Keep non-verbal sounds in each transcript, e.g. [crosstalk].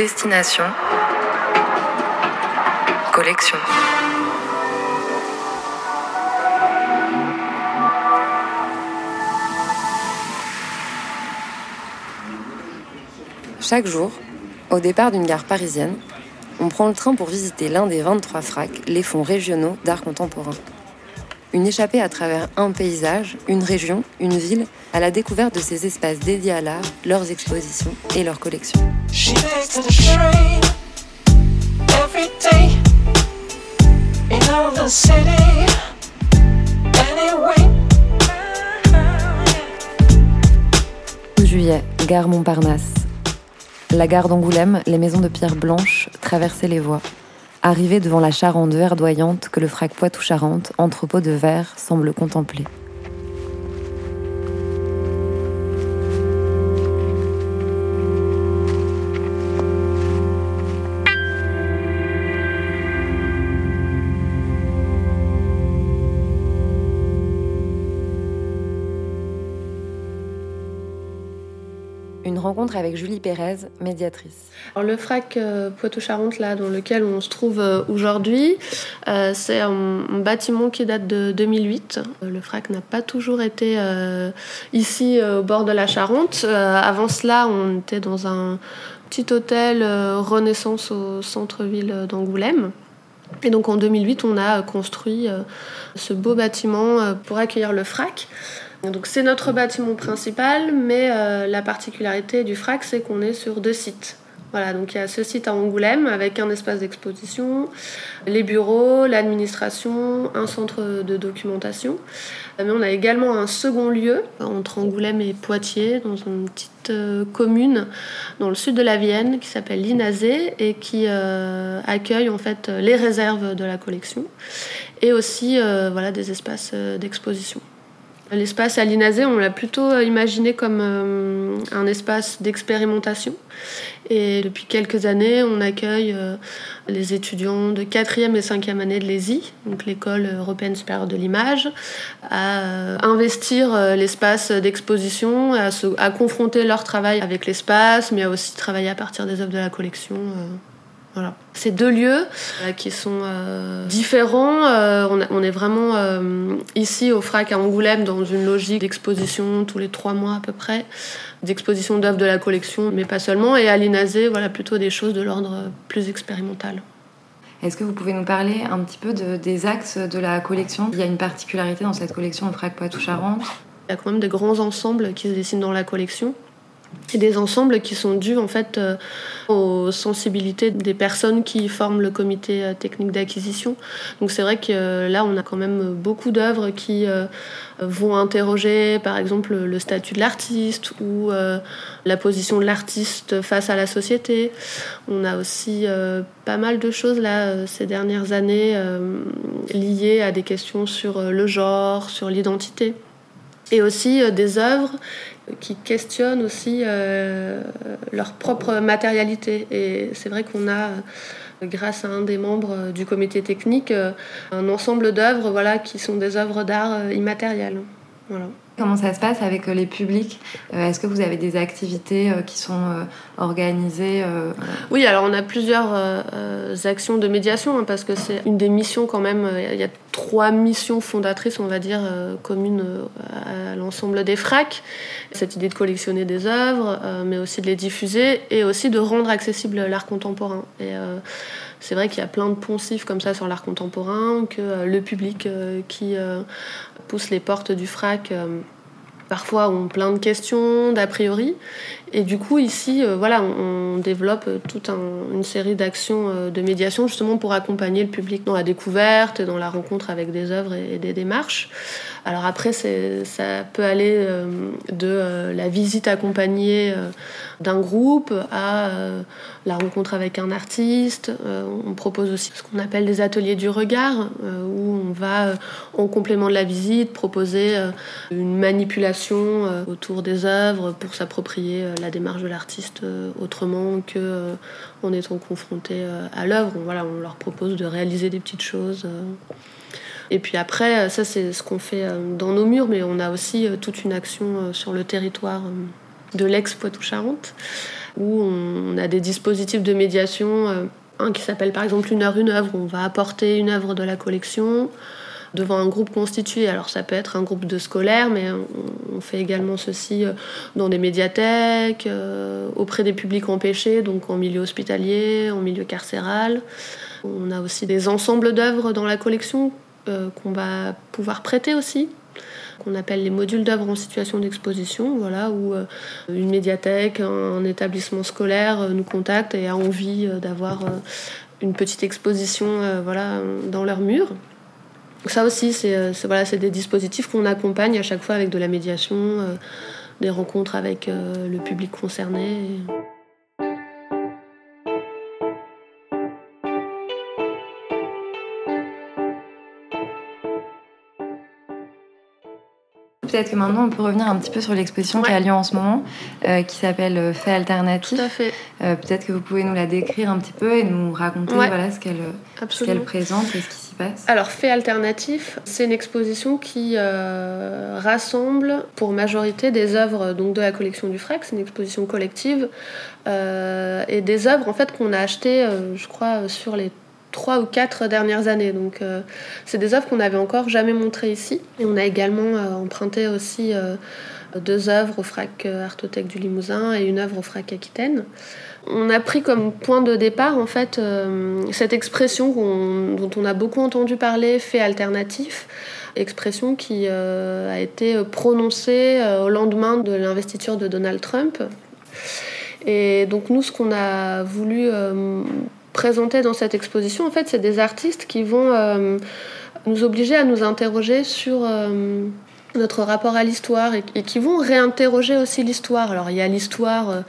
Destination Collection. Chaque jour, au départ d'une gare parisienne, on prend le train pour visiter l'un des 23 fracs, les fonds régionaux d'art contemporain. Une échappée à travers un paysage, une région, une ville, à la découverte de ces espaces dédiés à l'art, leurs expositions et leurs collections. Juillet, gare Montparnasse. La gare d'Angoulême, les maisons de pierre blanche traversaient les voies. Arrivé devant la Charente verdoyante que le frac Poitou-Charentes, entrepôt de verre, semble contempler. Rencontre avec Julie Pérez, médiatrice. Alors, le FRAC euh, Poitou-Charentes, là, dans lequel on se trouve euh, aujourd'hui, euh, c'est un, bâtiment qui date de 2008. Le FRAC n'a pas toujours été ici au bord de la Charente. avant cela, on était dans un petit hôtel Renaissance au centre-ville d'Angoulême. Et donc en 2008, on a construit ce beau bâtiment pour accueillir le FRAC. C'est notre bâtiment principal, mais euh, la particularité du FRAC, c'est qu'on est sur deux sites. Voilà, donc il y a ce site à Angoulême avec un espace d'exposition, les bureaux, l'administration, un centre de documentation. Mais on a également un second lieu entre Angoulême et Poitiers, dans une petite euh, commune dans le sud de la Vienne qui s'appelle l'Inazé et qui euh, accueille en fait les réserves de la collection et aussi voilà, des espaces d'exposition. L'espace à l'INASE, on l'a plutôt imaginé comme euh, un espace d'expérimentation. Et depuis quelques années, on accueille euh, les étudiants de 4e et 5e année de l'ESI, donc l'école européenne supérieure de l'image, à euh, investir l'espace d'exposition, à, à, confronter leur travail avec l'espace, mais à aussi travailler à partir des œuvres de la collection. Voilà. Ces deux lieux euh, qui sont euh, différents, euh, on, est vraiment ici au FRAC à Angoulême dans une logique d'exposition tous les trois mois à peu près, d'exposition d'œuvres de la collection, mais pas seulement, et à l'INASE, voilà, plutôt des choses de l'ordre plus expérimental. Est-ce que vous pouvez nous parler un petit peu des axes de la collection? Il y a une particularité dans cette collection au FRAC Poitou-Charentes? Il y a quand même des grands ensembles qui se dessinent dans la collection et des ensembles qui sont dus en fait euh, aux sensibilités des personnes qui forment le comité euh, technique d'acquisition. Donc c'est vrai que euh, là on a quand même beaucoup d'œuvres qui vont interroger par exemple le statut de l'artiste ou la position de l'artiste face à la société. On a aussi pas mal de choses là ces dernières années liées à des questions sur le genre, sur l'identité et aussi des œuvres qui questionnent aussi euh, leur propre matérialité. Et c'est vrai qu'on a, grâce à un des membres du comité technique, un ensemble d'œuvres voilà, qui sont des œuvres d'art immatérielles. Voilà. Comment ça se passe avec euh, les publics? Euh, Est-ce que vous avez des activités euh, qui sont organisées Oui, alors on a plusieurs actions de médiation hein, parce que c'est une des missions quand même. Il y a trois missions fondatrices, on va dire, communes à l'ensemble des FRAC. Cette idée de collectionner des œuvres, mais aussi de les diffuser et aussi de rendre accessible l'art contemporain. Et, c'est vrai qu'il y a plein de poncifs comme ça sur l'art contemporain, que le public qui pousse les portes du frac parfois ont plein de questions, d'a priori. Et du coup, ici, euh, voilà, on, développe toute une série d'actions euh, de médiation justement pour accompagner le public dans la découverte dans la rencontre avec des œuvres et, des démarches. Alors après, ça peut aller euh, de la visite accompagnée d'un groupe à la rencontre avec un artiste. on propose aussi ce qu'on appelle des ateliers du regard, on va, en complément de la visite, proposer une manipulation autour des œuvres pour s'approprier la démarche de l'artiste euh, autrement que euh, en étant confronté euh, à l'œuvre. On leur propose de réaliser des petites choses. Et puis après, ça c'est ce qu'on fait dans nos murs, mais on a aussi toute une action sur le territoire de l'ex-Poitou-Charentes, où on a des dispositifs de médiation, qui s'appelle par exemple Une heure, une œuvre, où on va apporter une œuvre de la collection devant un groupe constitué. Alors ça peut être un groupe de scolaires, mais on fait également ceci euh, dans des médiathèques, euh, auprès des publics empêchés, donc en milieu hospitalier, en milieu carcéral. On a aussi des ensembles d'œuvres dans la collection euh, qu'on va pouvoir prêter aussi qu'on appelle les modules d'œuvres en situation d'exposition, voilà, où une médiathèque, un, établissement scolaire nous contacte et a envie d'avoir une petite exposition voilà, dans leur mur. Ça aussi, euh, c'est voilà, des dispositifs qu'on accompagne à chaque fois avec de la médiation, euh, des rencontres avec euh, le public concerné. Peut-être que maintenant on peut revenir un petit peu sur l'exposition qui a lieu en ce moment, qui s'appelle Fait alternatif. Tout à fait. Peut-être que vous pouvez nous la décrire un petit peu et nous raconter voilà, ce qu'elle présente et ce qui alors, Fait alternatif, c'est une exposition qui euh, rassemble pour majorité des œuvres donc, de la collection du FRAC, c'est une exposition collective, euh, et des œuvres en fait qu'on a achetées, euh, je crois, sur les trois ou quatre dernières années. Donc, c'est des œuvres qu'on n'avait encore jamais montrées ici. Et on a également emprunté aussi deux œuvres au FRAC Artothèque du Limousin et une œuvre au FRAC Aquitaine. On a pris comme point de départ en fait euh, cette expression dont on a beaucoup entendu parler, fait alternatif, expression qui euh, a été prononcée euh, au lendemain de l'investiture de Donald Trump. Et donc nous, ce qu'on a voulu présenter dans cette exposition, en fait, c'est des artistes qui vont nous obliger à nous interroger sur notre rapport à l'histoire et, qui vont réinterroger aussi l'histoire. Alors il y a l'histoire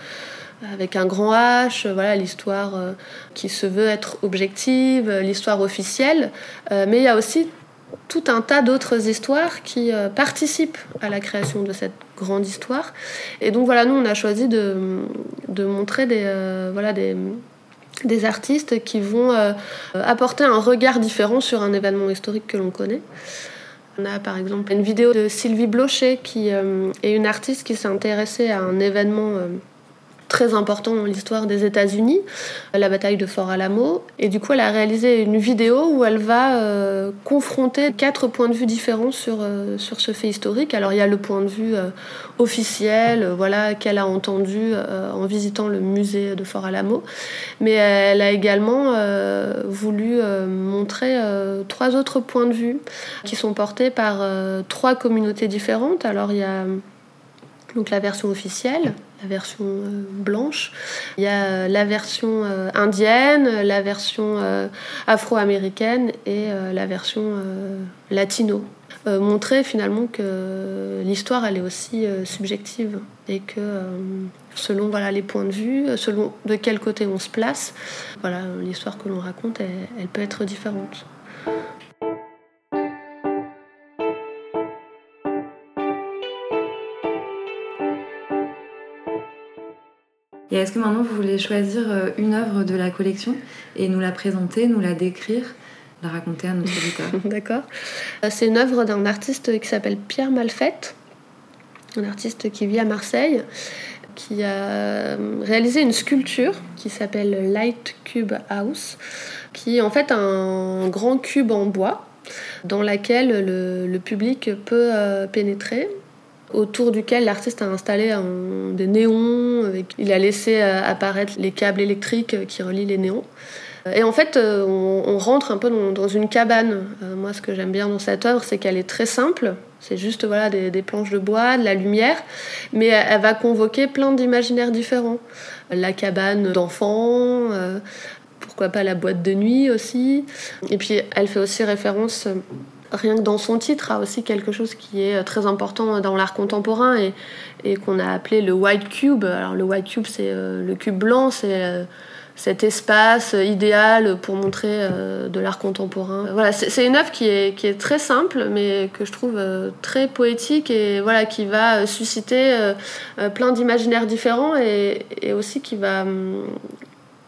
avec un grand H, euh, voilà l'histoire euh, qui se veut être objective, euh, l'histoire officielle, mais il y a aussi tout un tas d'autres histoires qui participent à la création de cette grande histoire. Et donc voilà, nous on a choisi de, de montrer des, voilà, des, des artistes qui vont apporter un regard différent sur un événement historique que l'on connaît. On a par exemple une vidéo de Sylvie Blocher qui est une artiste qui s'est intéressée à un événement très important dans l'histoire des États-Unis, la bataille de Fort Alamo. Et du coup, elle a réalisé une vidéo où elle va euh, confronter quatre points de vue différents sur, euh, sur ce fait historique. Alors, il y a le point de vue euh, officiel, voilà, qu'elle a entendu en visitant le musée de Fort Alamo. Mais elle a également voulu montrer trois autres points de vue qui sont portés par trois communautés différentes. Alors, il y a donc la version officielle, la version euh, blanche. Il y a euh, la version euh, indienne, la version afro-américaine et la version latino. montrer finalement que l'histoire elle est aussi subjective et que selon voilà les points de vue, selon de quel côté on se place, voilà l'histoire que l'on raconte elle peut être différente. Et est-ce que maintenant vous voulez choisir euh, une œuvre de la collection et nous la présenter, nous la décrire, la raconter à notre auditeur? [laughs] D'accord. Euh, c'est une œuvre d'un artiste qui s'appelle Pierre Malfette, un artiste qui vit à Marseille, qui a réalisé une sculpture qui s'appelle Light Cube House, qui est en fait un grand cube en bois dans laquelle le, public peut euh, pénétrer autour duquel l'artiste a installé des néons. il a laissé euh, apparaître les câbles électriques euh, qui relient les néons. Euh, et en fait, on, rentre un peu dans, une cabane. moi, ce que j'aime bien dans cette œuvre, c'est qu'elle est très simple. C'est juste voilà, des, planches de bois, de la lumière, mais elle, va convoquer plein d'imaginaires différents. La cabane d'enfants, pourquoi pas la boîte de nuit aussi. Et puis, elle fait aussi référence rien que dans son titre, a aussi quelque chose qui est très important dans l'art contemporain et, et qu'on a appelé le white cube. Alors le white cube, c'est euh, le cube blanc, c'est euh, cet espace idéal pour montrer euh, de l'art contemporain. Voilà, c'est une œuvre qui est, qui est très simple, mais que je trouve très poétique et voilà, qui va susciter plein d'imaginaires différents et, et, aussi qui va hum,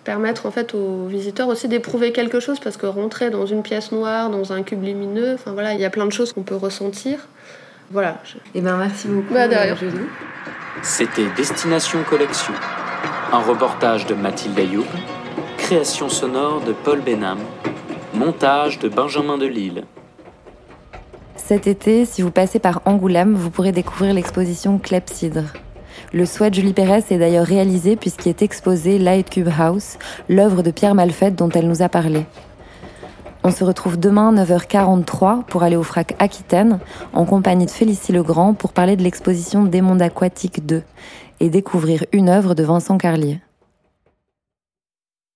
permettre en fait aux visiteurs aussi d'éprouver quelque chose parce que rentrer dans une pièce noire, dans un cube lumineux, enfin voilà, il y a plein de choses qu'on peut ressentir. Voilà. Et eh ben merci beaucoup. Bah. C'était Destination Collection, un reportage de Mathilde Ayoub, création sonore de Paul Benham, montage de Benjamin Delille. Cet été, si vous passez par Angoulême, vous pourrez découvrir l'exposition Clepsydre. Le souhait de Julie Pérez est d'ailleurs réalisé puisqu'il est exposé Light Cube House, l'œuvre de Pierre Malfette dont elle nous a parlé. On se retrouve demain 9h43 pour aller au FRAC Aquitaine en compagnie de Félicie Legrand pour parler de l'exposition Des mondes aquatiques 2 et découvrir une œuvre de Vincent Carlier.